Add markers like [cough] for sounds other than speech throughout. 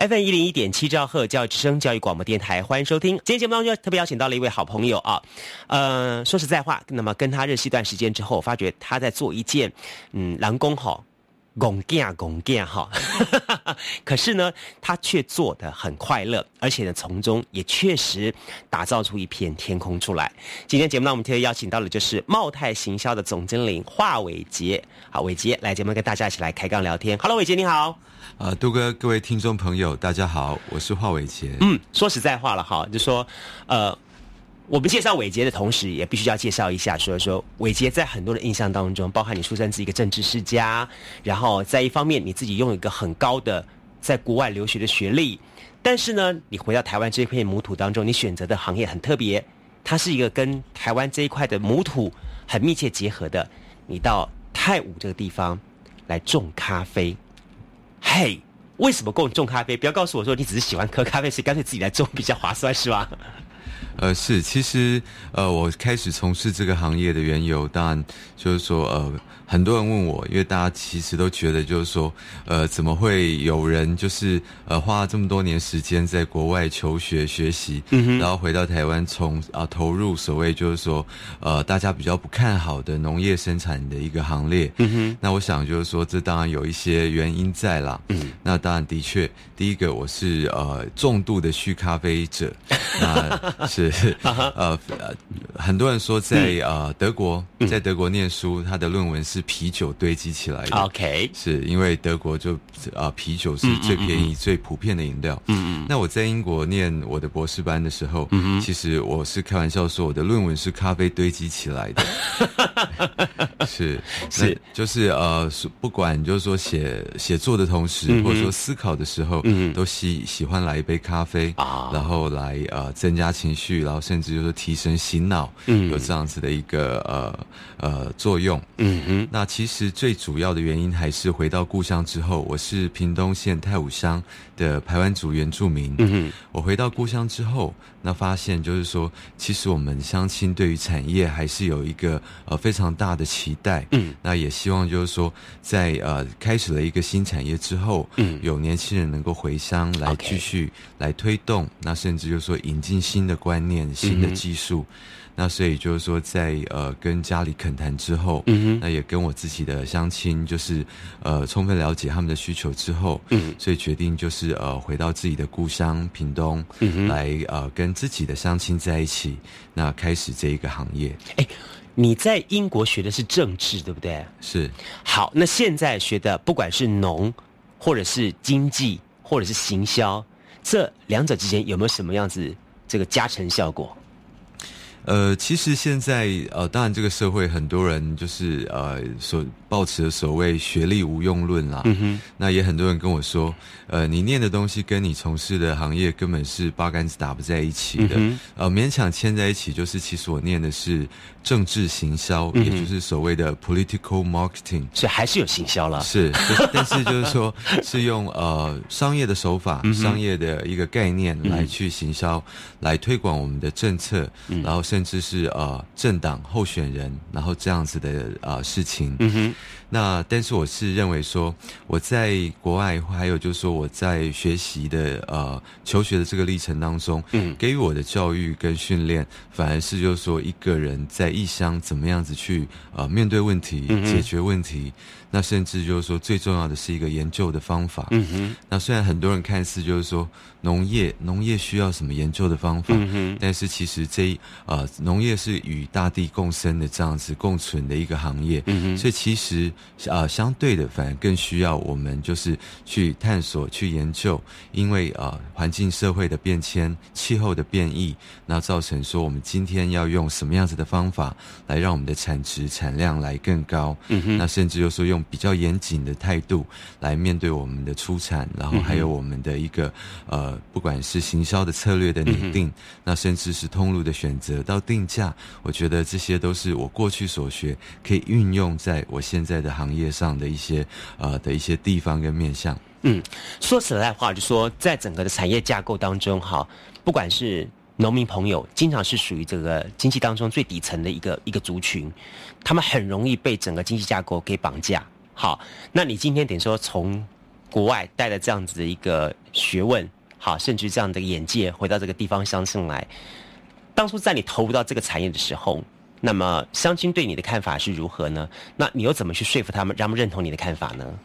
FM 一零一点七兆赫教育之声教育广播电台，欢迎收听。今天节目当中特别邀请到了一位好朋友啊，呃，说实在话，那么跟他认识一段时间之后，发觉他在做一件嗯，蓝工好。拱架拱架哈，[laughs] 可是呢，他却做得很快乐，而且呢，从中也确实打造出一片天空出来。今天节目呢，我们特别邀请到的就是茂泰行销的总经理华伟杰。好，伟杰来节目跟大家一起来开杠聊天。Hello，伟杰你好。啊，杜哥，各位听众朋友，大家好，我是华伟杰。嗯，说实在话了哈，就说呃。我们介绍伟杰的同时，也必须要介绍一下，说说伟杰在很多的印象当中，包含你出生自一个政治世家，然后在一方面你自己拥有一个很高的在国外留学的学历，但是呢，你回到台湾这片母土当中，你选择的行业很特别，它是一个跟台湾这一块的母土很密切结合的。你到泰武这个地方来种咖啡，嘿，为什么供种咖啡？不要告诉我说你只是喜欢喝咖啡，是干脆自己来种比较划算，是吧？呃，是，其实，呃，我开始从事这个行业的缘由，当然就是说，呃。很多人问我，因为大家其实都觉得，就是说，呃，怎么会有人就是呃花了这么多年时间在国外求学学习，嗯然后回到台湾，从啊投入所谓就是说，呃，大家比较不看好的农业生产的一个行列。嗯哼那我想就是说，这当然有一些原因在啦。嗯那当然的确，第一个我是呃重度的酗咖啡者，[laughs] 那是呃很多人说在呃德国在德国念书，他的论文是。啤酒堆积起来的，OK，是因为德国就啊啤酒是最便宜、最普遍的饮料。嗯嗯。那我在英国念我的博士班的时候，嗯其实我是开玩笑说我的论文是咖啡堆积起来的。[laughs] 是是，就是呃，不管就是说写写作的同时，或者说思考的时候，嗯都喜喜欢来一杯咖啡啊，然后来呃增加情绪，然后甚至就是提神醒脑，嗯，有这样子的一个呃呃作用。嗯哼。那其实最主要的原因还是回到故乡之后，我是屏东县太武乡的排湾族原住民。嗯哼，我回到故乡之后，那发现就是说，其实我们相亲对于产业还是有一个呃非常大的期待。嗯，那也希望就是说，在呃开始了一个新产业之后，嗯，有年轻人能够回乡来继续来推动，那甚至就是说引进新的观念、新的技术。那所以就是说，在呃跟家里恳谈之后，嗯哼，那也跟我自己的相亲，就是呃充分了解他们的需求之后，嗯，所以决定就是呃回到自己的故乡屏东，嗯哼，来呃跟自己的相亲在一起，那开始这一个行业。哎，你在英国学的是政治，对不对？是。好，那现在学的不管是农，或者是经济，或者是行销，这两者之间有没有什么样子这个加成效果？呃，其实现在呃，当然这个社会很多人就是呃所。抱持的所谓学历无用论啦，那也很多人跟我说，呃，你念的东西跟你从事的行业根本是八竿子打不在一起的，呃，勉强牵在一起，就是其实我念的是政治行销，也就是所谓的 political marketing，所以还是有行销了，是，[laughs] 但是就是说 [laughs] 是用呃商业的手法、商业的一个概念来去行销，来推广我们的政策，然后甚至是呃政党候选人，然后这样子的啊事情。那但是我是认为说，我在国外，还有就是说我在学习的呃求学的这个历程当中，嗯，给予我的教育跟训练，反而是就是说一个人在异乡怎么样子去呃面对问题、解决问题。那甚至就是说，最重要的是一个研究的方法。嗯哼。那虽然很多人看似就是说，农业农业需要什么研究的方法，嗯哼。但是其实这呃农业是与大地共生的这样子共存的一个行业。嗯哼。所以其实啊，相对的，反而更需要我们就是去探索、去研究，因为啊，环境社会的变迁、气候的变异，那造成说我们今天要用什么样子的方法来让我们的产值、产量来更高。嗯哼。那甚至就说用。比较严谨的态度来面对我们的出产，然后还有我们的一个呃，不管是行销的策略的拟定，那甚至是通路的选择，到定价，我觉得这些都是我过去所学可以运用在我现在的行业上的一些呃的一些地方跟面向。嗯，说实在话，就说在整个的产业架构当中，哈，不管是农民朋友，经常是属于这个经济当中最底层的一个一个族群，他们很容易被整个经济架构给绑架。好，那你今天等于说从国外带了这样子的一个学问，好，甚至这样的眼界回到这个地方乡村来，当初在你投入到这个产业的时候，那么乡亲对你的看法是如何呢？那你又怎么去说服他们，让他们认同你的看法呢？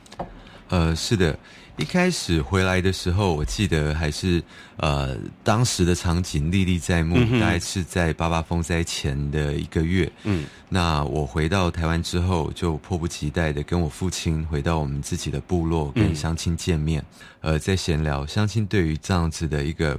呃，是的，一开始回来的时候，我记得还是呃当时的场景历历在目，大概是在八八风灾前的一个月。嗯。那我回到台湾之后，就迫不及待的跟我父亲回到我们自己的部落，跟乡亲见面，呃，在闲聊。乡亲对于这样子的一个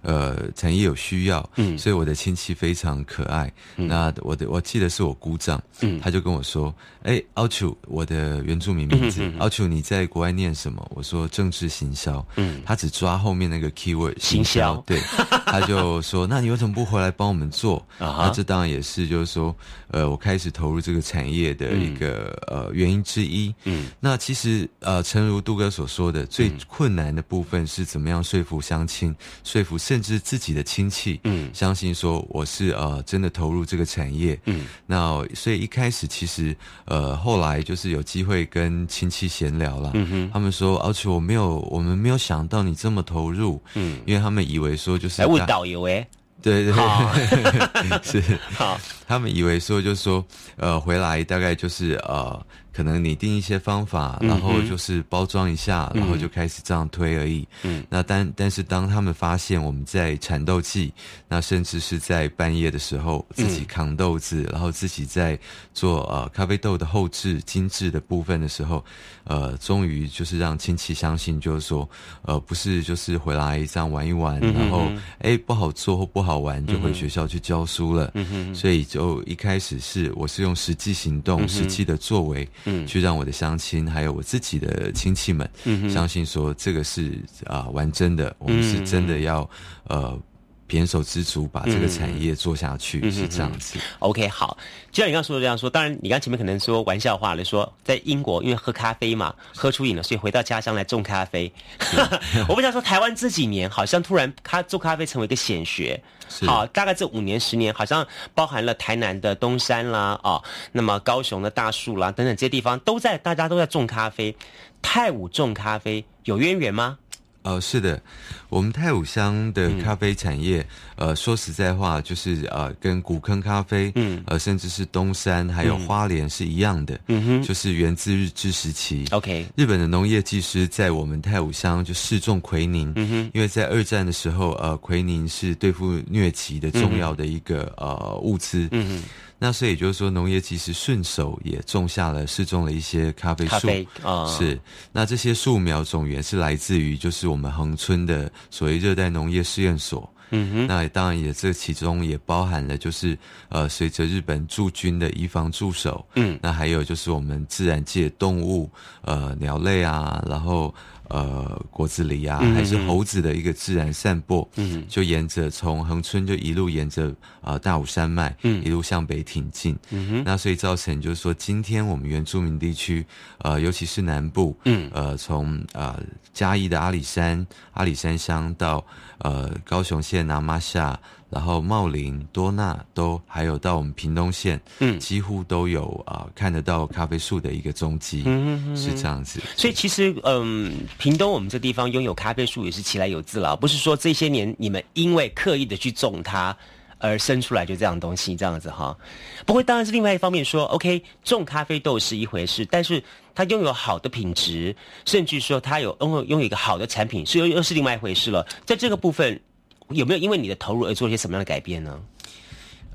呃产业有需要，嗯，所以我的亲戚非常可爱。那我的我记得是我姑丈，嗯，他就跟我说：“哎，奥楚，我的原住民名字，奥楚，你在国外念什么？”我说：“政治行销。”嗯，他只抓后面那个 keyword 行销，对，[laughs] 他就说：“那你为什么不回来帮我们做？”啊，那这当然也是，就是说，呃。我开始投入这个产业的一个呃原因之一。嗯，那其实呃，诚如杜哥所说的，最困难的部分是怎么样说服乡亲，说服甚至自己的亲戚，嗯，相信说我是呃真的投入这个产业。嗯，那所以一开始其实呃后来就是有机会跟亲戚闲聊了。嗯哼，他们说，而且我没有，我们没有想到你这么投入。嗯，因为他们以为说就是来问导游哎。对对，[laughs] 是好。他们以为说，就是说，呃，回来大概就是呃。可能拟定一些方法，然后就是包装一下，然后就开始这样推而已。嗯，那但但是当他们发现我们在产豆季，那甚至是在半夜的时候自己扛豆子，然后自己在做呃咖啡豆的后置精致的部分的时候，呃，终于就是让亲戚相信，就是说，呃，不是就是回来这样玩一玩，然后哎不好做或不好玩就回学校去教书了。嗯哼，所以就一开始是我是用实际行动、实际的作为。嗯，去让我的乡亲还有我自己的亲戚们，嗯，相信说这个是啊玩真的，我们是真的要呃。胼手知足，把这个产业做下去是这样子。OK，好，就像你刚刚说的这样说，当然你刚前面可能说玩笑话了，说在英国因为喝咖啡嘛，喝出瘾了，所以回到家乡来种咖啡。[laughs] 我不想说台湾这几年好像突然咖做咖啡成为一个显学，好，大概这五年十年，好像包含了台南的东山啦，哦，那么高雄的大树啦等等这些地方都在，大家都在种咖啡。泰武种咖啡有渊源吗？呃，是的，我们太武乡的咖啡产业，呃，说实在话，就是呃，跟古坑咖啡，嗯，呃，甚至是东山还有花莲是一样的，嗯哼，就是源自日治时期。OK，日本的农业技师在我们太武乡就试种奎宁，嗯哼，因为在二战的时候，呃，奎宁是对付疟疾的重要的一个呃物资，嗯哼。那所以就是说，农业其实顺手也种下了试种了一些咖啡树啊，是。那这些树苗种源是来自于就是我们恒村的所谓热带农业试验所。嗯哼。那当然也这其中也包含了就是呃，随着日本驻军的移防驻守，嗯，那还有就是我们自然界动物呃鸟类啊，然后。呃，果子狸啊，还是猴子的一个自然散播，嗯，就沿着从恒春就一路沿着呃大武山脉，嗯，一路向北挺进，嗯哼，那所以造成就是说，今天我们原住民地区，呃，尤其是南部，嗯，呃，从呃嘉义的阿里山阿里山乡到呃高雄县南马下。然后茂林、多纳都还有到我们屏东县，嗯，几乎都有啊看得到咖啡树的一个踪迹，嗯是这样子。所以其实，嗯，屏东我们这地方拥有咖啡树也是其来有自了，不是说这些年你们因为刻意的去种它而生出来就这样东西这样子哈。不过当然是另外一方面说，OK，种咖啡豆是一回事，但是它拥有好的品质，甚至说它有拥有拥有一个好的产品，是又又是另外一回事了。在这个部分。有没有因为你的投入而做一些什么样的改变呢？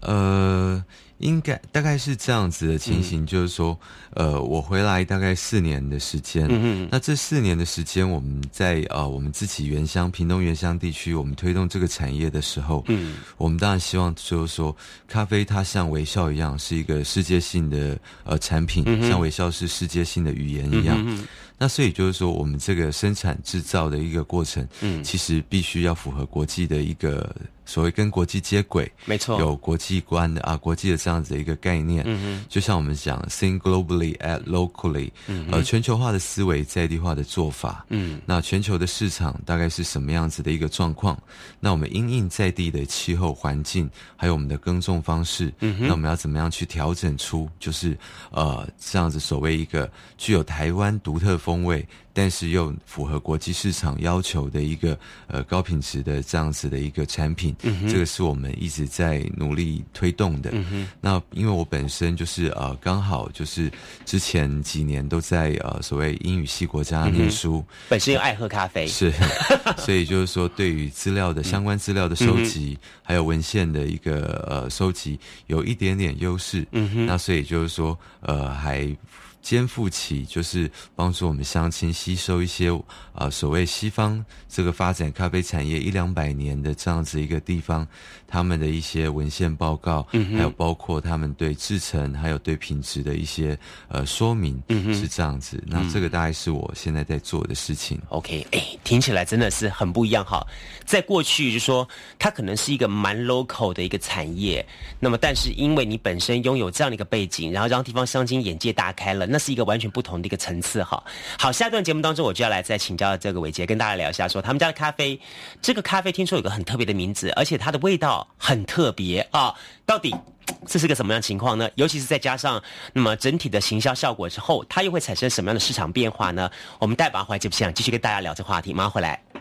呃，应该大概是这样子的情形，就是说，呃，我回来大概四年的时间，嗯那这四年的时间，我们在呃，我们自己原乡屏东原乡地区，我们推动这个产业的时候，嗯，我们当然希望就是说，咖啡它像微笑一样，是一个世界性的呃产品，像微笑是世界性的语言一样。那所以就是说，我们这个生产制造的一个过程，嗯，其实必须要符合国际的一个。所谓跟国际接轨，没错，有国际观的啊，国际的这样子的一个概念。嗯嗯，就像我们讲，think globally, act locally，嗯呃，全球化的思维，在地化的做法。嗯，那全球的市场大概是什么样子的一个状况？那我们因应在地的气候环境，还有我们的耕种方式，嗯那我们要怎么样去调整出，就是呃，这样子所谓一个具有台湾独特风味。但是又符合国际市场要求的一个呃高品质的这样子的一个产品，这个是我们一直在努力推动的。那因为我本身就是呃刚好就是之前几年都在呃所谓英语系国家念书，本身又爱喝咖啡，是，[laughs] 所以就是说对于资料的相关资料的收集，还有文献的一个呃收集有一点点优势。嗯那所以就是说呃还。肩负起就是帮助我们乡亲吸收一些啊所谓西方这个发展咖啡产业一两百年的这样子一个地方，他们的一些文献报告，还有包括他们对制成还有对品质的一些呃说明，是这样子。那这个大概是我现在在做的事情。OK，哎，听起来真的是很不一样哈。在过去就说它可能是一个蛮 local 的一个产业，那么但是因为你本身拥有这样的一个背景，然后让地方乡亲眼界大开了。那是一个完全不同的一个层次哈。好，下一段节目当中，我就要来再请教这个伟杰，跟大家聊一下，说他们家的咖啡，这个咖啡听说有个很特别的名字，而且它的味道很特别啊。到底这是个什么样情况呢？尤其是再加上那么整体的行销效果之后，它又会产生什么样的市场变化呢？我们待把怀节目现继续跟大家聊这话题，马上回来。《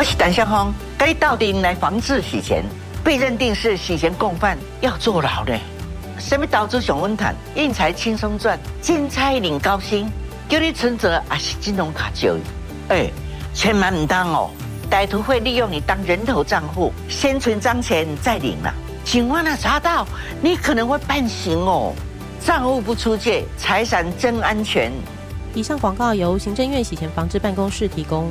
我是胆向峰，该到底来防治洗钱，被认定是洗钱共犯，要坐牢呢？什么导致熊文坦印财轻松赚，金钗领高薪，叫你存折还是金融卡交易？哎，千万唔当哦！歹徒会利用你当人头账户，先存脏钱再领了。警方啊查到，你可能会判刑哦。账户不出借，财产真安全。以上广告由行政院洗钱防治办公室提供。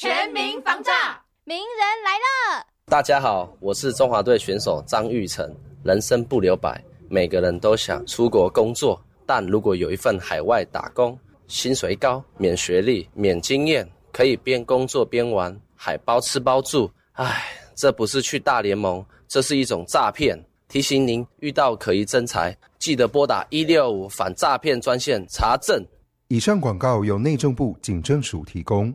全民防诈，名人来了！大家好，我是中华队选手张玉成。人生不留白，每个人都想出国工作，但如果有一份海外打工，薪水高，免学历，免经验，可以边工作边玩，还包吃包住。唉，这不是去大联盟，这是一种诈骗。提醒您，遇到可疑真财，记得拨打一六五反诈骗专线查证。以上广告由内政部警政署提供。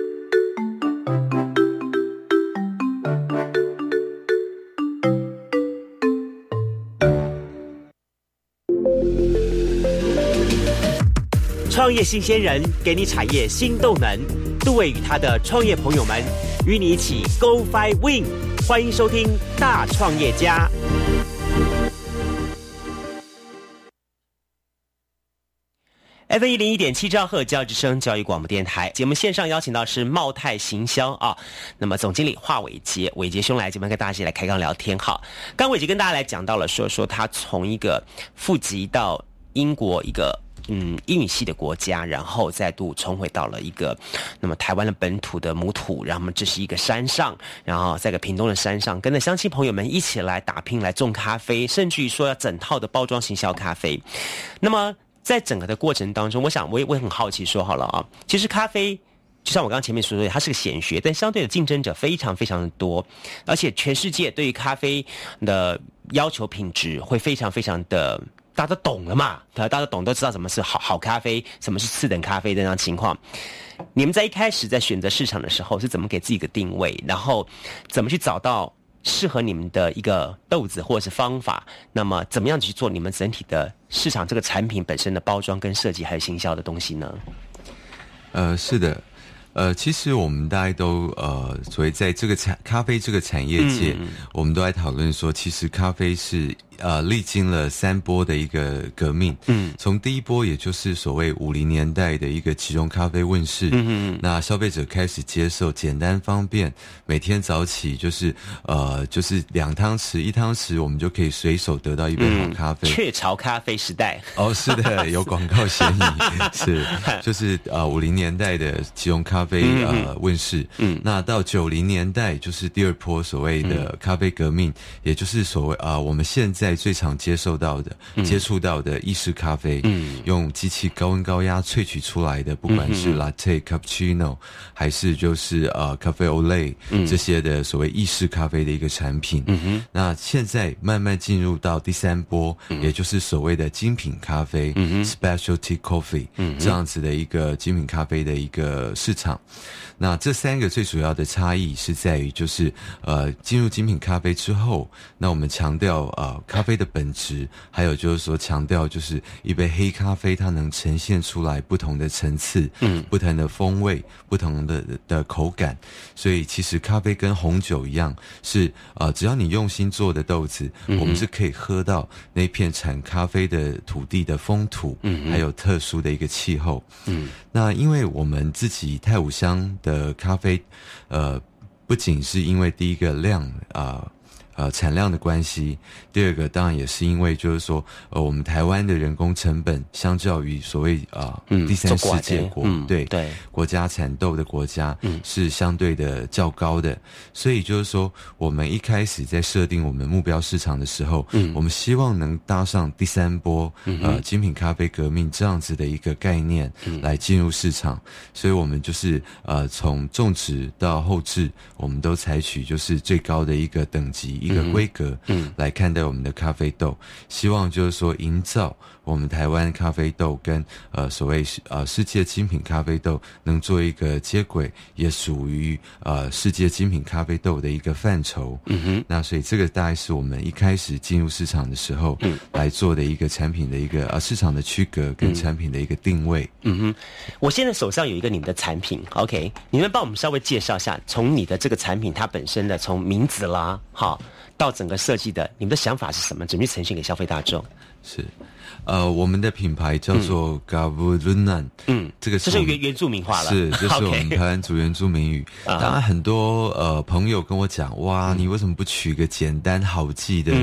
创业新鲜人给你产业新动能，杜伟与他的创业朋友们与你一起 Go Fly Win，欢迎收听大创业家。F 一零一点七兆赫教育之声教育广播电台节目线上邀请到是茂泰行销啊，那么总经理华伟杰，伟杰兄来这边跟大家一起来开刚聊天。好，刚伟杰跟大家来讲到了说说他从一个富籍到英国一个。嗯英语系的国家，然后再度重回到了一个那么台湾的本土的母土，然后这是一个山上，然后在个屏东的山上，跟着乡亲朋友们一起来打拼来种咖啡，甚至于说要整套的包装行销咖啡。那么在整个的过程当中，我想我也我也很好奇，说好了啊，其实咖啡。就像我刚刚前面说的，它是个显学，但相对的竞争者非常非常的多，而且全世界对于咖啡的要求品质会非常非常的，大家都懂了嘛？大家都懂，都知道什么是好好咖啡，什么是次等咖啡这样情况。你们在一开始在选择市场的时候是怎么给自己一个定位，然后怎么去找到适合你们的一个豆子或者是方法？那么怎么样去做你们整体的市场这个产品本身的包装跟设计还有行销的东西呢？呃，是的。呃，其实我们大家都呃，所以在这个产咖啡这个产业界，我们都在讨论说，其实咖啡是。呃，历经了三波的一个革命，嗯，从第一波，也就是所谓五零年代的一个即溶咖啡问世，嗯嗯，那消费者开始接受简单方便，每天早起就是呃，就是两汤匙一汤匙，我们就可以随手得到一杯好咖啡。雀巢咖啡时代，哦，是的，[laughs] 有广告嫌疑，是，[laughs] 就是呃五零年代的即溶咖啡呃问世，嗯，那到九零年代就是第二波所谓的咖啡革命，也就是所谓啊我们现在。最常接受到的、接触到的意式咖啡，用机器高温高压萃取出来的，不管是 latte、cappuccino，还是就是呃咖啡 olay 这些的所谓意式咖啡的一个产品。那现在慢慢进入到第三波，也就是所谓的精品咖啡 （specialty coffee） 这样子的一个精品咖啡的一个市场。那这三个最主要的差异是在于，就是呃，进入精品咖啡之后，那我们强调啊，咖啡的本质，还有就是说强调，就是一杯黑咖啡它能呈现出来不同的层次，嗯，不同的风味，不同的的口感。所以其实咖啡跟红酒一样，是啊，只要你用心做的豆子，我们是可以喝到那片产咖啡的土地的风土，嗯，还有特殊的一个气候，嗯。那因为我们自己太武乡的咖啡，呃，不仅是因为第一个量啊。呃，产量的关系。第二个当然也是因为，就是说，呃，我们台湾的人工成本相较于所谓啊嗯第三世界国，嗯对对国家产豆的国家，是相对的较高的。所以就是说，我们一开始在设定我们目标市场的时候，我们希望能搭上第三波呃精品咖啡革命这样子的一个概念来进入市场。所以我们就是呃从种植到后置，我们都采取就是最高的一个等级。一个规格来看待我们的咖啡豆，希望就是说营造我们台湾咖啡豆跟呃所谓呃世界精品咖啡豆能做一个接轨，也属于呃世界精品咖啡豆的一个范畴。嗯哼，那所以这个大概是我们一开始进入市场的时候来做的一个产品的一个呃市场的区隔跟产品的一个定位。嗯哼，我现在手上有一个你们的产品，OK，你们帮我们稍微介绍一下，从你的这个产品它本身的从名字啦，好。到整个设计的，你们的想法是什么？怎么呈现给消费大众？是。呃，我们的品牌叫做 Gavurunan，嗯，这个这是原原住民话了，是，这是我们 [laughs] 台湾族原住民语。当然，很多呃朋友跟我讲，哇，你为什么不取个简单好记的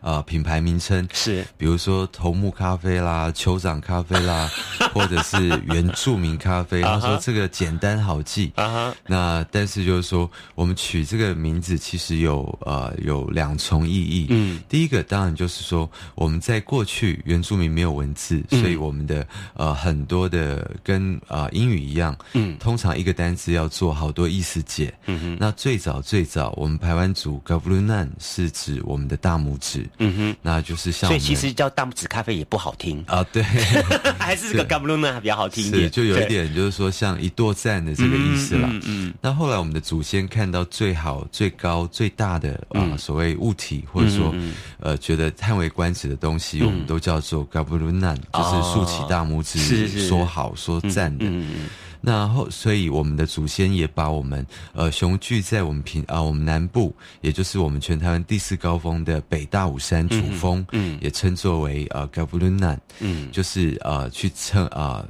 呃品牌名称？是，比如说头目咖啡啦、酋长咖啡啦，[laughs] 或者是原住民咖啡。他说这个简单好记。啊那但是就是说，我们取这个名字其实有呃有两重意义。嗯，第一个当然就是说，我们在过去原著名没有文字，所以我们的呃很多的跟啊英语一样，嗯，通常一个单词要做好多意思解。嗯哼，那最早最早，我们排湾族 g a v l u n a n 是指我们的大拇指。嗯哼，那就是像所以其实叫大拇指咖啡也不好听啊。对，[laughs] 还是这个 g a v l u n a n 比较好听一点，就有一点就是说像一跺赞的这个意思了。嗯嗯。那后来我们的祖先看到最好、最高、最大的啊所谓物体，或者说呃觉得叹为观止的东西，我们都叫做。嘎布鲁难就是竖起大拇指说好说赞的，那后所以我们的祖先也把我们呃雄踞在我们平啊我们南部，也就是我们全台湾第四高峰的北大武山主峰，嗯，也称作为呃嘎布鲁难，嗯，就是呃去称啊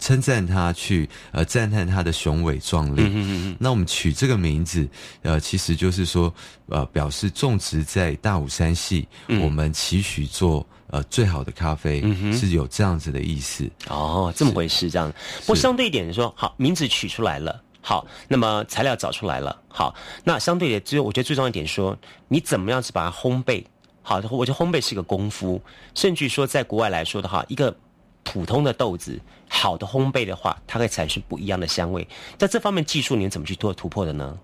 称赞他，去呃赞叹他的雄伟壮丽。嗯嗯嗯。那我们取这个名字，呃，其实就是说呃表示种植在大武山系，我们期许做。呃最好的咖啡，是有这样子的意思。哦，这么回事，这样。不过相对一点说，好，名字取出来了，好，那么材料找出来了，好，那相对的，只有我觉得最重要一点说，你怎么样子把它烘焙好？我觉得烘焙是一个功夫，甚至说在国外来说的话，一个普通的豆子，好的烘焙的话，它会产生不一样的香味。在这方面技术，你怎么去做突破的呢？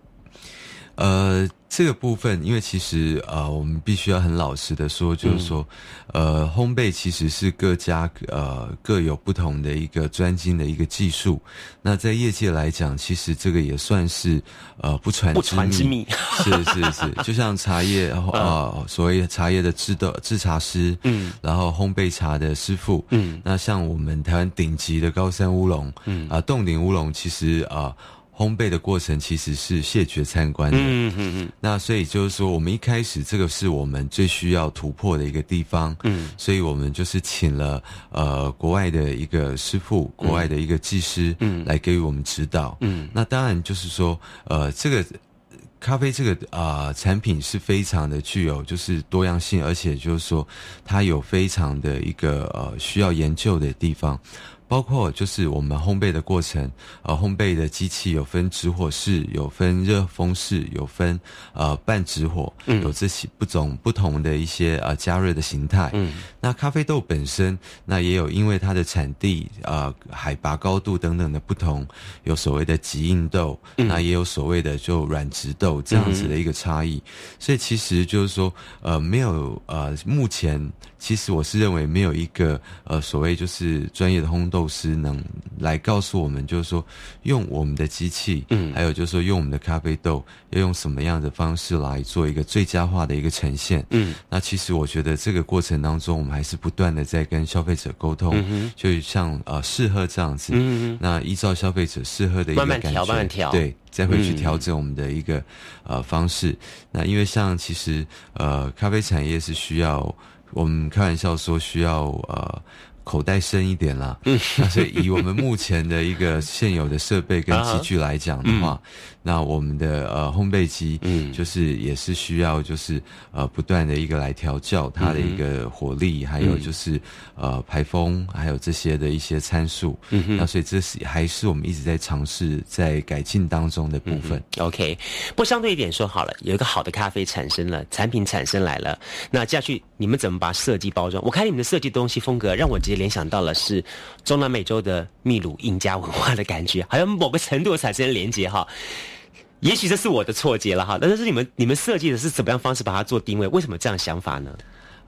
呃，这个部分，因为其实呃，我们必须要很老实的说，就是说，呃，烘焙其实是各家呃各有不同的一个专精的一个技术。那在业界来讲，其实这个也算是呃不传不传之秘。是是是，[laughs] 就像茶叶啊，所谓茶叶的制的制茶师，嗯，然后烘焙茶的师傅，嗯，那像我们台湾顶级的高山乌龙，嗯啊，洞顶乌龙，其实啊。烘焙的过程其实是谢绝参观的，嗯嗯嗯。那所以就是说，我们一开始这个是我们最需要突破的一个地方，嗯。所以我们就是请了呃国外的一个师傅，国外的一个技师，嗯，来给予我们指导，嗯。那当然就是说，呃，这个咖啡这个啊产品是非常的具有就是多样性，而且就是说它有非常的一个呃需要研究的地方。包括就是我们烘焙的过程，呃，烘焙的机器有分直火式，有分热风式，有分呃半直火，有这些不种不同的一些呃加热的形态。嗯，那咖啡豆本身，那也有因为它的产地、呃海拔高度等等的不同，有所谓的极硬豆，那也有所谓的就软直豆这样子的一个差异。所以其实就是说，呃，没有呃，目前其实我是认为没有一个呃所谓就是专业的烘豆。豆师能来告诉我们，就是说用我们的机器，嗯，还有就是说用我们的咖啡豆，要用什么样的方式来做一个最佳化的一个呈现，嗯，那其实我觉得这个过程当中，我们还是不断的在跟消费者沟通，就像呃适合这样子，嗯那依照消费者适合的一个感觉，慢慢调，对，再会去调整我们的一个呃方式。那因为像其实呃咖啡产业是需要，我们开玩笑说需要呃。口袋深一点啦，嗯，所以以我们目前的一个现有的设备跟器具来讲的话，那我们的呃烘焙机，嗯，就是也是需要就是呃不断的一个来调教它的一个火力，还有就是呃排风，还有这些的一些参数，嗯，那所以这是还是我们一直在尝试在改进当中的部分。OK，不过相对一点说好了，有一个好的咖啡产生了，产品产生来了，那接下去你们怎么把设计包装？我看你们的设计东西风格让我直接。联想到了是中南美洲的秘鲁印加文化的感觉，好像某个程度产生连接哈。也许这是我的错觉了哈，但是你们你们设计的是怎么样方式把它做定位？为什么这样想法呢？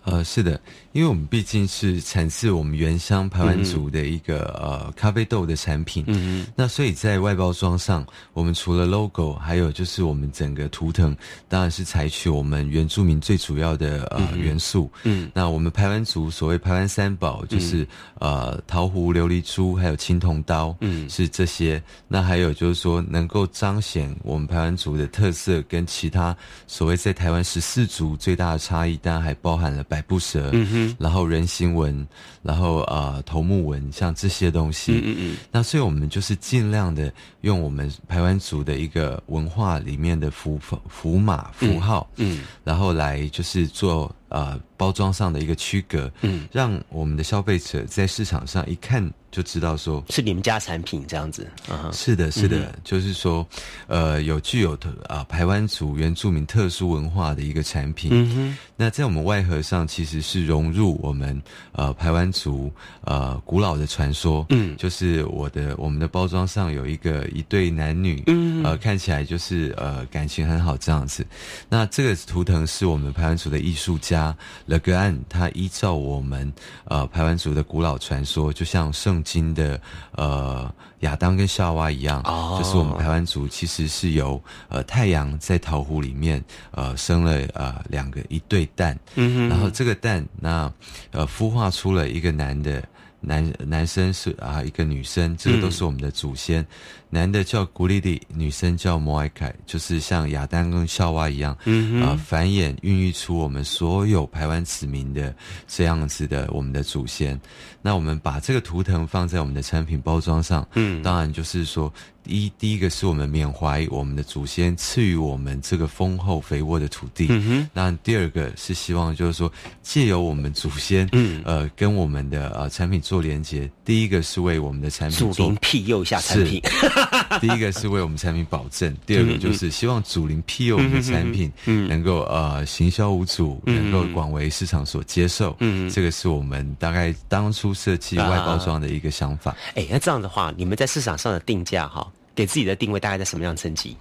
呃，是的，因为我们毕竟是产自我们原乡排湾族的一个呃咖啡豆的产品，嗯嗯，那所以在外包装上，我们除了 logo，还有就是我们整个图腾，当然是采取我们原住民最主要的呃元素，嗯，那我们排湾族所谓排湾三宝就是呃桃壶、琉璃珠还有青铜刀，嗯，是这些，那还有就是说能够彰显我们排湾族的特色跟其他所谓在台湾十四族最大的差异，当然还包含了百。步蛇，嗯哼，然后人形纹，然后啊头目纹，像这些东西，嗯嗯，那所以我们就是尽量的用我们台湾族的一个文化里面的符符码符号，嗯，然后来就是做啊包装上的一个区隔，嗯，让我们的消费者在市场上一看。就知道说是你们家产品这样子，是的，是的，就是说，呃，有具有特啊台湾族原住民特殊文化的一个产品。嗯哼，那在我们外盒上其实是融入我们呃台湾族呃古老的传说。嗯，就是我的我们的包装上有一个一对男女，嗯，呃，看起来就是呃感情很好这样子。那这个图腾是我们台湾族的艺术家勒格安，他依照我们呃台湾族的古老传说，就像圣。经的呃亚当跟夏娃一样，就是我们台湾族其实是由呃太阳在桃湖里面呃生了呃两个一对蛋，嗯然后这个蛋那呃孵化出了一个男的男男生是啊一个女生，这个都是我们的祖先。男的叫古丽丽，女生叫摩艾凯，就是像亚当跟夏娃一样，嗯啊、繁衍孕育出我们所有台湾子民的这样子的我们的祖先。那我们把这个图腾放在我们的产品包装上，嗯。当然就是说，一第一个是我们缅怀我们的祖先赐予我们这个丰厚肥沃的土地，嗯哼。那第二个是希望就是说，借由我们祖先，嗯。呃，跟我们的呃产品做连接。第一个是为我们的产品做祖灵庇佑一下产品，[laughs] 第一个是为我们产品保证，[laughs] 第二个就是希望主灵庇佑我们的产品，嗯能够呃行销无阻，嗯能够广为市场所接受。嗯这个是我们大概当初设计啊。外包装的一个想法。哎，那这样的话，你们在市场上的定价哈，给自己的定位大概在什么样的层级？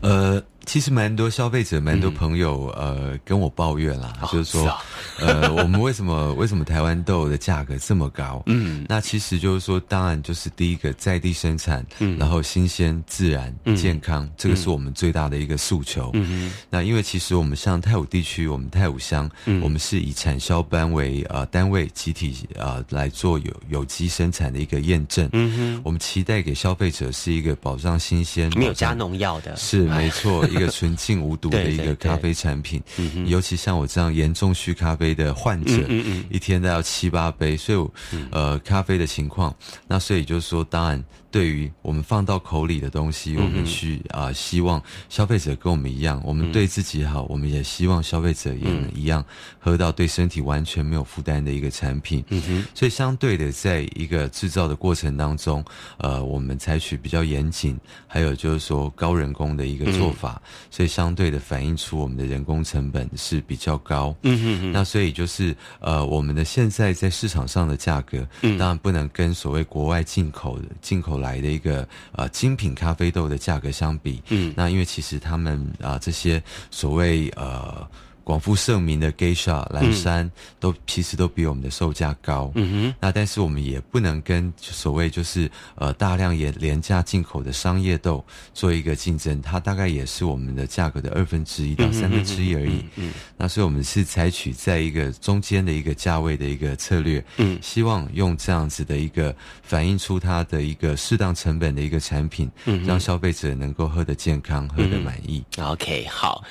呃，其实蛮多消费者、蛮多朋友、呃跟我抱怨啦，哦就是说，是啊。呃，我们为什么 [laughs] 为什么台湾豆的价格这么高？嗯。那其实就是说，当然就是第一个在地生产，嗯。然后新鲜、自然、嗯。健康，这个是我们最大的一个诉求。嗯那因为其实我们像泰武地区，我们泰武乡，嗯。我们是以产销班为呃单位集体呃来做有有机生产的一个验证。嗯哼。我们期待给消费者是一个保障新鲜、哼，没有加农药的，是没错，[laughs] 一个纯净无毒的一个咖啡产品。尤其像我这样严重需咖啡的患者，嗯嗯嗯一天都要七八杯，所以我、呃咖啡的情况，那所以就是说，当然对于我们放到口里的东西，嗯我们需啊、希望消费者跟我们一样，我们对自己好，我们也希望消费者也能一样、喝到对身体完全没有负担的一个产品。嗯哼，所以相对的，在一个制造的过程当中，呃，我们采取比较严谨，还有就是说高人工的一个做法，所以相对的反映出我们的人工成本是比较高。嗯哼哼，那所以就是呃，我们的现在在市场上的价格，嗯。当然不能跟所谓国外进口的进口来的一个呃精品咖啡豆的价格相比。嗯那因为其实他们啊、这些所谓呃。广富盛名的 Geisha 蓝山、都其实都比我们的售价高，嗯哼，那但是我们也不能跟所谓就是呃大量也廉价进口的商业豆做一个竞争，它大概也是我们的价格的二分之一到三分之一而已。嗯那所以我们是采取在一个中间的一个价位的一个策略，嗯。希望用这样子的一个反映出它的一个适当成本的一个产品，嗯让消费者能够喝得健康，喝得满意。OK，好，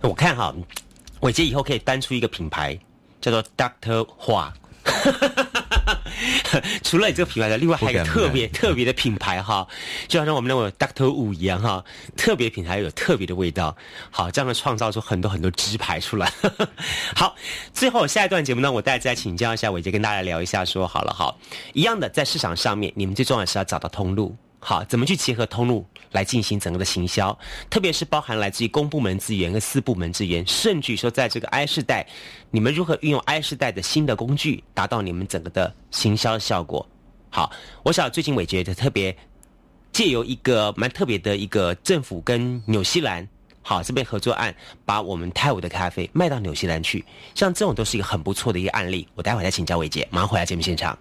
那我看哈，伟杰以后可以单出一个品牌，叫做 Doctor 花。[laughs] 除了你这个品牌的，另外还有特别 [laughs] 特别的品牌哈，就好像我们认为 Doctor 五一样哈，特别品牌有特别的味道。好，这样的创造出很多很多支牌出来。[laughs] 好，最后下一段节目呢，我再再请教一下伟杰，跟大家聊一下说好了哈，一样的在市场上面，你们最重要的是要找到通路。好，怎么去结合通路来进行整个的行销？特别是包含来自于公部门资源跟私部门资源，甚至说在这个 I 世代，你们如何运用 I 世代的新的工具，达到你们整个的行销效果？好，我想最近伟杰的特别借由一个蛮特别的一个政府跟纽西兰。好，这边合作案把我们泰晤的咖啡卖到纽西兰去，像这种都是一个很不错的一个案例。我待会再请教伟杰，马上回来节目现场。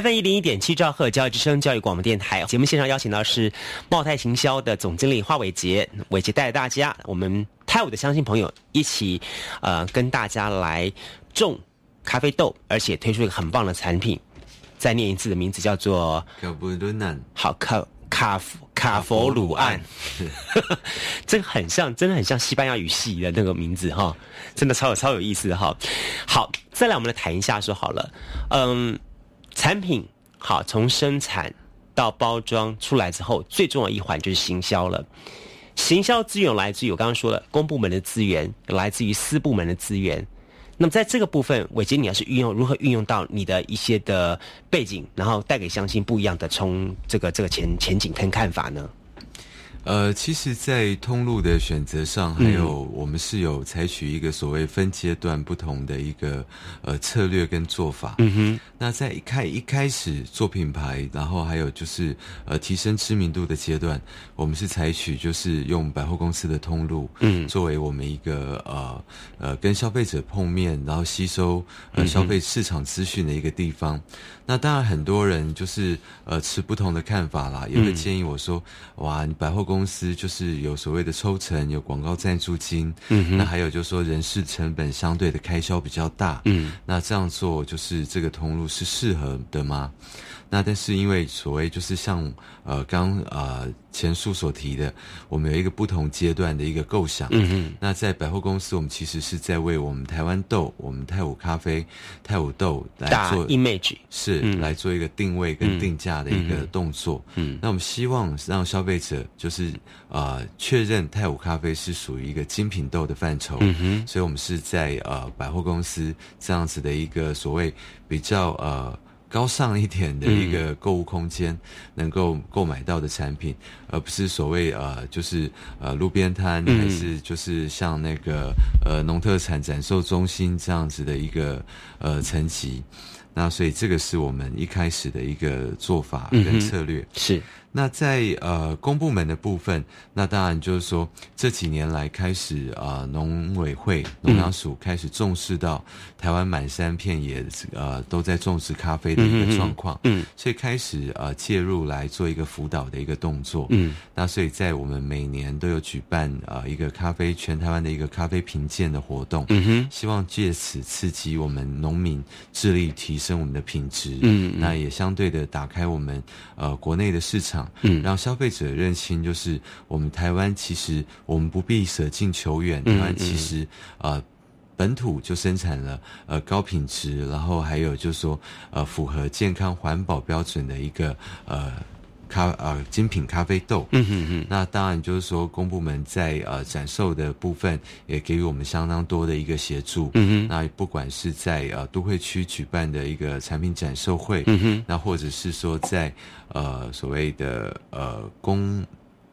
FM 一零一点七兆赫教育之声教育广播电台节目现场邀请到是茂泰行销的总经理华伟杰，伟杰带着大家，我们泰武的相信朋友一起，呃，跟大家来种咖啡豆，而且推出一个很棒的产品。再念一次的名字叫做卡布伦南，好卡卡卡佛鲁安，[laughs] 这个很像，真的很像西班牙语系的那个名字哈，真的超有超有意思的哈。好，再来我们来谈一下说好了，嗯。产品好，从生产到包装出来之后，最重要一环就是行销了。行销资源来自于我刚刚说的，公部门的资源，来自于私部门的资源。那么在这个部分，伟杰，你要是运用如何运用到你的一些的背景，然后带给相亲不一样的从这个这个前前景跟看法呢？呃，其实，在通路的选择上，还有我们是有采取一个所谓分阶段不同的一个呃策略跟做法。嗯哼。那在一开一开始做品牌，然后还有就是呃提升知名度的阶段，我们是采取就是用百货公司的通路，嗯，作为我们一个呃呃跟消费者碰面，然后吸收呃消费市场资讯的一个地方。那当然，很多人就是呃持不同的看法啦，也会建议我说，哇，你百货公司就是有所谓的抽成，有广告赞助金，嗯，那还有就是说人事成本相对的开销比较大，嗯，那这样做就是这个通路是适合的吗？那但是因为所谓就是像呃刚呃前述所提的，我们有一个不同阶段的一个构想。嗯嗯。那在百货公司，我们其实是在为我们台湾豆、我们泰武咖啡、泰武豆来做 image，是来做一个定位跟定价的一个动作。嗯。那我们希望让消费者就是呃确认泰武咖啡是属于一个精品豆的范畴。嗯哼。所以我们是在呃百货公司这样子的一个所谓比较呃。高尚一点的一个购物空间，能够购买到的产品，而不是所谓呃，就是呃路边摊，还是就是像那个呃农特产展售中心这样子的一个呃层级。那所以这个是我们一开始的一个做法跟策略。是。那在呃公部门的部分，那当然就是说这几年来开始啊，农委会农粮署开始重视到台湾满山遍野呃都在种植咖啡的一个状况，嗯，所以开始呃介入来做一个辅导的一个动作，嗯，那所以在我们每年都有举办呃一个咖啡全台湾的一个咖啡评鉴的活动，嗯哼，希望借此刺激我们农民致力提升我们的品质，嗯，那也相对的打开我们呃国内的市场。嗯，让消费者认清，就是我们台湾其实我们不必舍近求远，台湾其实呃本土就生产了呃高品质，然后还有就是说呃符合健康环保标准的一个呃。咖呃精品咖啡豆，嗯哼哼，那当然就是说公部门在呃展售的部分也给予我们相当多的一个协助，嗯哼，那不管是在呃都会区举办的一个产品展售会，嗯哼，那或者是说在呃所谓的呃公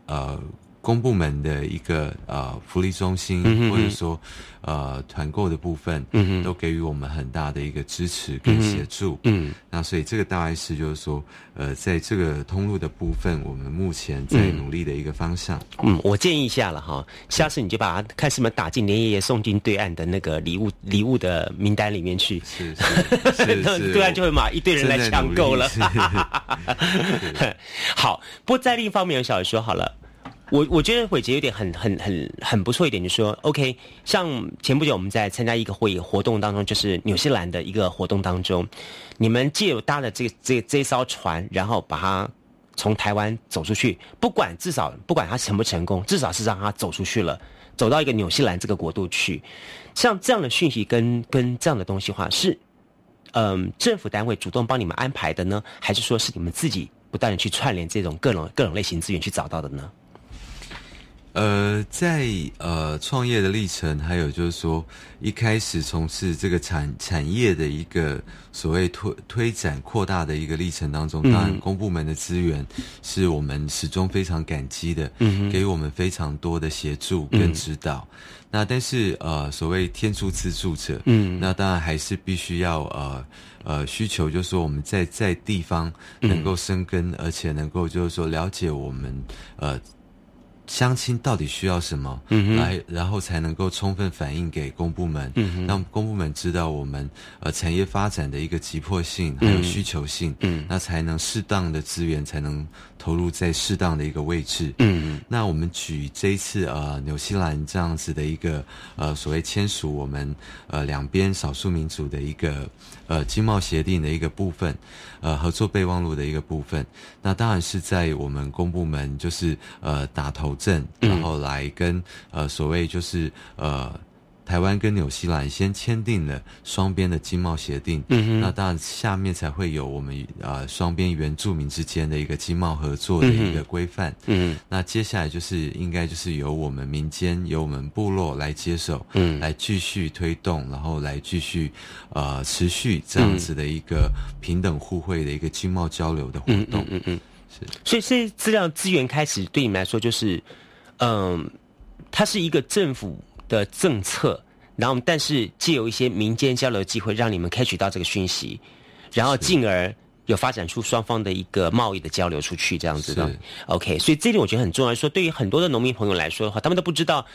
呃。公部门的一个呃福利中心，或者说呃团购的部分，都给予我们很大的一个支持跟协助。嗯，那所以这个大概是就是说，呃，在这个通路的部分，我们目前在努力的一个方向。嗯，我建议一下了哈，下次你就把它看什么打进连爷爷送进对岸的那个礼物礼物的名单里面去。是是是，对岸 [laughs] 就会马一堆人来抢购了。[laughs] 好，不过在另一方面，小说好了。我我觉得伟杰有点很很很很不错一点，就是说，OK，像前不久我们在参加一个会议活动当中，就是纽西兰的一个活动当中，你们借搭了这这这艘船，然后把它从台湾走出去，不管至少不管它成不成功，至少是让它走出去了，走到一个纽西兰这个国度去，像这样的讯息跟跟这样的东西话，是嗯政府单位主动帮你们安排的呢，还是说是你们自己不断的去串联这种各种各种类型资源去找到的呢？呃，在呃创业的历程，还有就是说一开始从事这个产产业的一个所谓推推展扩大的一个历程当中，当然公部门的资源是我们始终非常感激的，给我们非常多的协助跟指导。那但是呃，所谓天助自助者，嗯，那当然还是必须要呃呃需求，就是说我们在在地方能够生根，而且能够就是说了解我们呃。乡亲到底需要什么，嗯来，然后才能够充分反映给公部门，嗯让公部门知道我们呃产业发展的一个急迫性还有需求性，嗯，那才能适当的资源才能投入在适当的一个位置，嗯。那我们举这一次呃纽西兰这样子的一个呃所谓签署我们呃两边少数民族的一个呃经贸协定的一个部分，呃合作备忘录的一个部分，那当然是在我们公部门就是呃打头阵，然后来跟呃所谓就是呃。台湾跟纽西兰先签订了双边的经贸协定，嗯那当然下面才会有我们呃双边原住民之间的一个经贸合作的一个规范，嗯那接下来就是应该就是由我们民间由我们部落来接手，嗯，来继续推动，然后来继续呃持续这样子的一个平等互惠的一个经贸交流的活动，嗯嗯，是。所以这些资料资源开始对你们来说就是，嗯，它是一个政府的政策，然后但是借由一些民间交流的机会，让你们 catch 到这个讯息，然后进而有发展出双方的一个贸易的交流出去，这样子的。OK，所以这点我觉得很重要。说对于很多的农民朋友来说的话，他们都不知道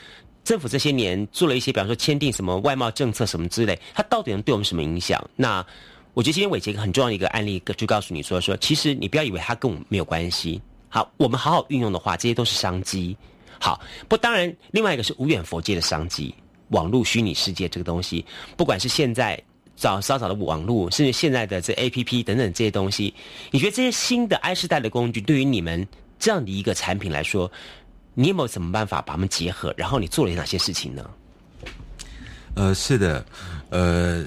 政府这些年做了一些，比方说签订什么外贸政策什么之类，它到底能对我们什么影响？那我觉得今天伟杰一个很重要的一个案例，就告诉你说说，其实你不要以为它跟我们没有关系。好，我们好好运用的话，这些都是商机。好，不，当然，另外一个是无远佛界的商机，网络虚拟世界这个东西，不管是现在早稍早的网络，甚至现在的这 A P P 等等这些东西，你觉得这些新的 I 世代的工具，对于你们这样的一个产品来说，你有没有什么办法把它们结合？然后你做了哪些事情呢？呃，是的，呃，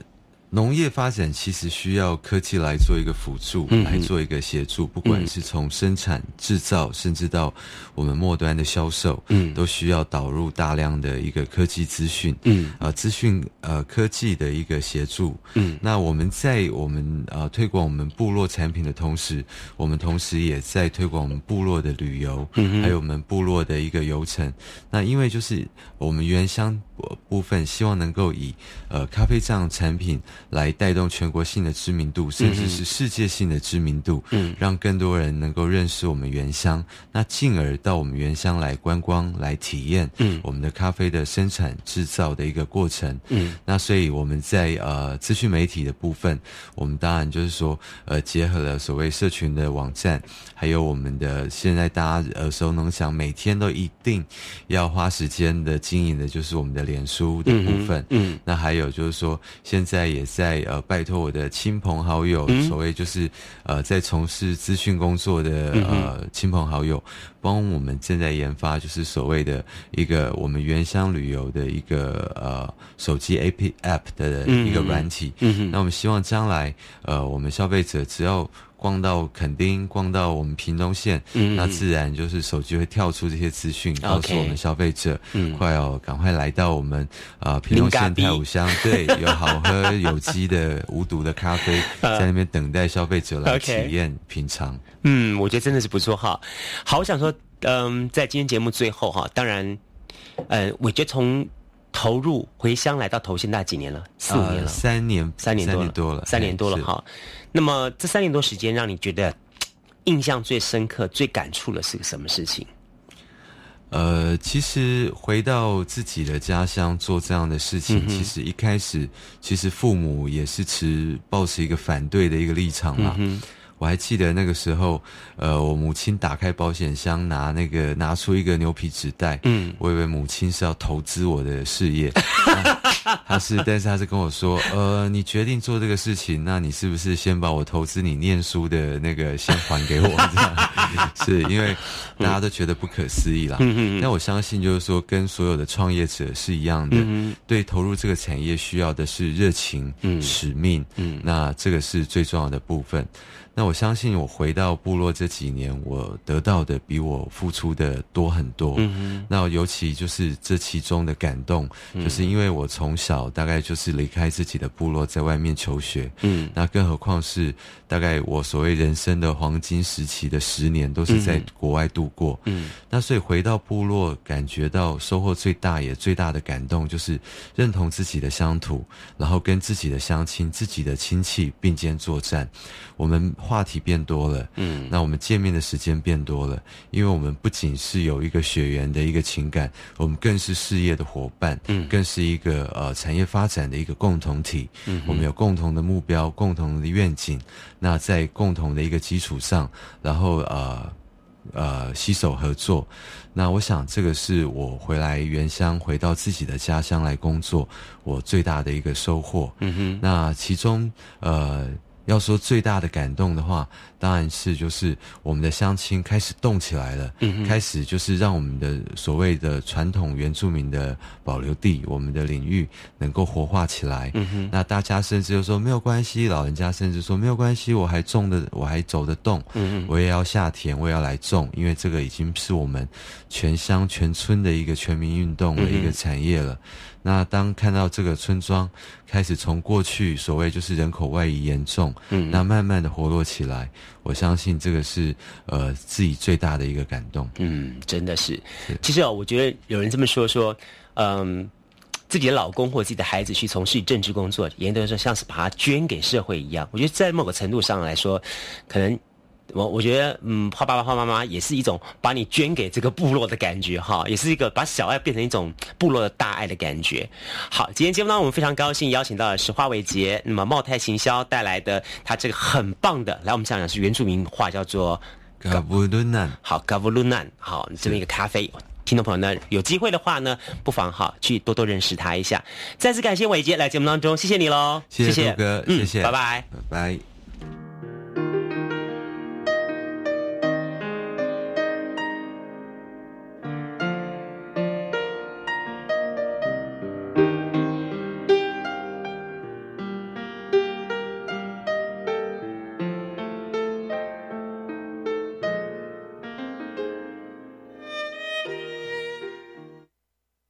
农业发展其实需要科技来做一个辅助，嗯来做一个协助，不管是从生产、制造，甚至到我们末端的销售，嗯，都需要导入大量的一个科技资讯，嗯，呃，资讯呃科技的一个协助，嗯，那我们在我们呃推广我们部落产品的同时，我们同时也在推广我们部落的旅游，嗯，还有我们部落的一个游程。那因为就是我们原乡呃部分，希望能够以呃咖啡这样的产品来带动全国性的知名度，甚至是世界性的知名度，嗯，让更多人能够认识我们原乡，那进而到我们原乡来观光、来体验，嗯，我们的咖啡的生产制造的一个过程，嗯，那所以我们在呃资讯媒体的部分，我们当然就是说呃结合了所谓社群的网站，还有我们的现在大家耳熟能详，每天都一定要花时间的经营的就是我们的脸书的部分，嗯，那还有就是说现在也在呃拜托我的亲朋好友，所谓就是呃在从事资讯工作的呃亲朋好友，帮我们正在研发就是所谓的一个我们原乡旅游的一个呃手机 A P App 的一个软体，嗯那我们希望将来呃我们消费者只要逛到垦丁，逛到我们屏东县，嗯，那自然就是手机会跳出这些资讯，告诉我们消费者，嗯，快哦，赶快来到我们啊、屏东县太武乡，[laughs] 对，有好喝有机的无毒的咖啡，[laughs] 在那边等待消费者来体验品尝。嗯，我觉得真的是不错哈。好，我想说，嗯，在今天节目最后哈，当然，呃，我觉得从投入回乡来到头现在几年了？四五年了，呃三年，三年多了，三年多了，三年多了哈。那么这三年多时间，让你觉得印象最深刻、最感触的是个什么事情？呃，其实回到自己的家乡做这样的事情，嗯其实一开始其实父母也是持保持一个反对的一个立场嘛。嗯我还记得那个时候，呃，我母亲打开保险箱，拿那个拿出一个牛皮纸袋，嗯，我以为母亲是要投资我的事业，那 [laughs] 她是，但是她是跟我说，呃，你决定做这个事情，那你是不是先把我投资你念书的那个先还给我？[laughs] 这样。是因为大家都觉得不可思议啦。嗯但我相信，就是说，跟所有的创业者是一样的，嗯。对投入这个产业需要的是热情、嗯。使命，嗯。那这个是最重要的部分。那我相信，我回到部落这几年，我得到的比我付出的多很多。嗯那尤其就是这其中的感动，就是因为我从小大概就是离开自己的部落，在外面求学。嗯那更何况是大概我所谓人生的黄金时期的十年，都是在国外度过。嗯那所以回到部落，感觉到收获最大也最大的感动，就是认同自己的乡土，然后跟自己的乡亲、自己的亲戚并肩作战。我们花话题变多了，嗯，那我们见面的时间变多了，因为我们不仅是有一个血缘的一个情感，我们更是事业的伙伴，嗯，更是一个呃产业发展的一个共同体，嗯，我们有共同的目标、共同的愿景，那在共同的一个基础上，然后呃。呃，携手合作，那我想这个是我回来原乡，回到自己的家乡来工作，我最大的一个收获。嗯哼，那其中呃。要说最大的感动的话，当然是就是我们的乡亲开始动起来了，开始就是让我们的所谓的传统原住民的保留地，我们的领域能够活化起来。那大家甚至就说没有关系，老人家甚至说没有关系，我还种的，我还走得动，我也要下田，我也要来种，因为这个已经是我们全乡全村的一个全民运动的一个产业了。那当看到这个村庄开始从过去所谓就是人口外移严重，嗯，那慢慢的活络起来，我相信这个是呃自己最大的一个感动。嗯，真的是。其实哦，我觉得有人这么说说，嗯，自己的老公或自己的孩子去从事政治工作，严格说像是把它捐给社会一样。我觉得在某个程度上来说，可能。我我觉得，嗯，画爸爸画妈妈也是一种把你捐给这个部落的感觉，哈，也是一个把小爱变成一种部落的大爱的感觉。好，今天节目呢，我们非常高兴邀请到的是花伟杰，那么茂泰行销带来的他这个很棒的，来我们讲讲是原住民话叫做嘎布鲁南，好，嘎布鲁南，好，这么一个咖啡，听众朋友呢，有机会的话呢，不妨哈去多多认识他一下。再次感谢伟杰来节目当中，谢谢你喽，谢谢哥，谢谢，拜拜，拜拜。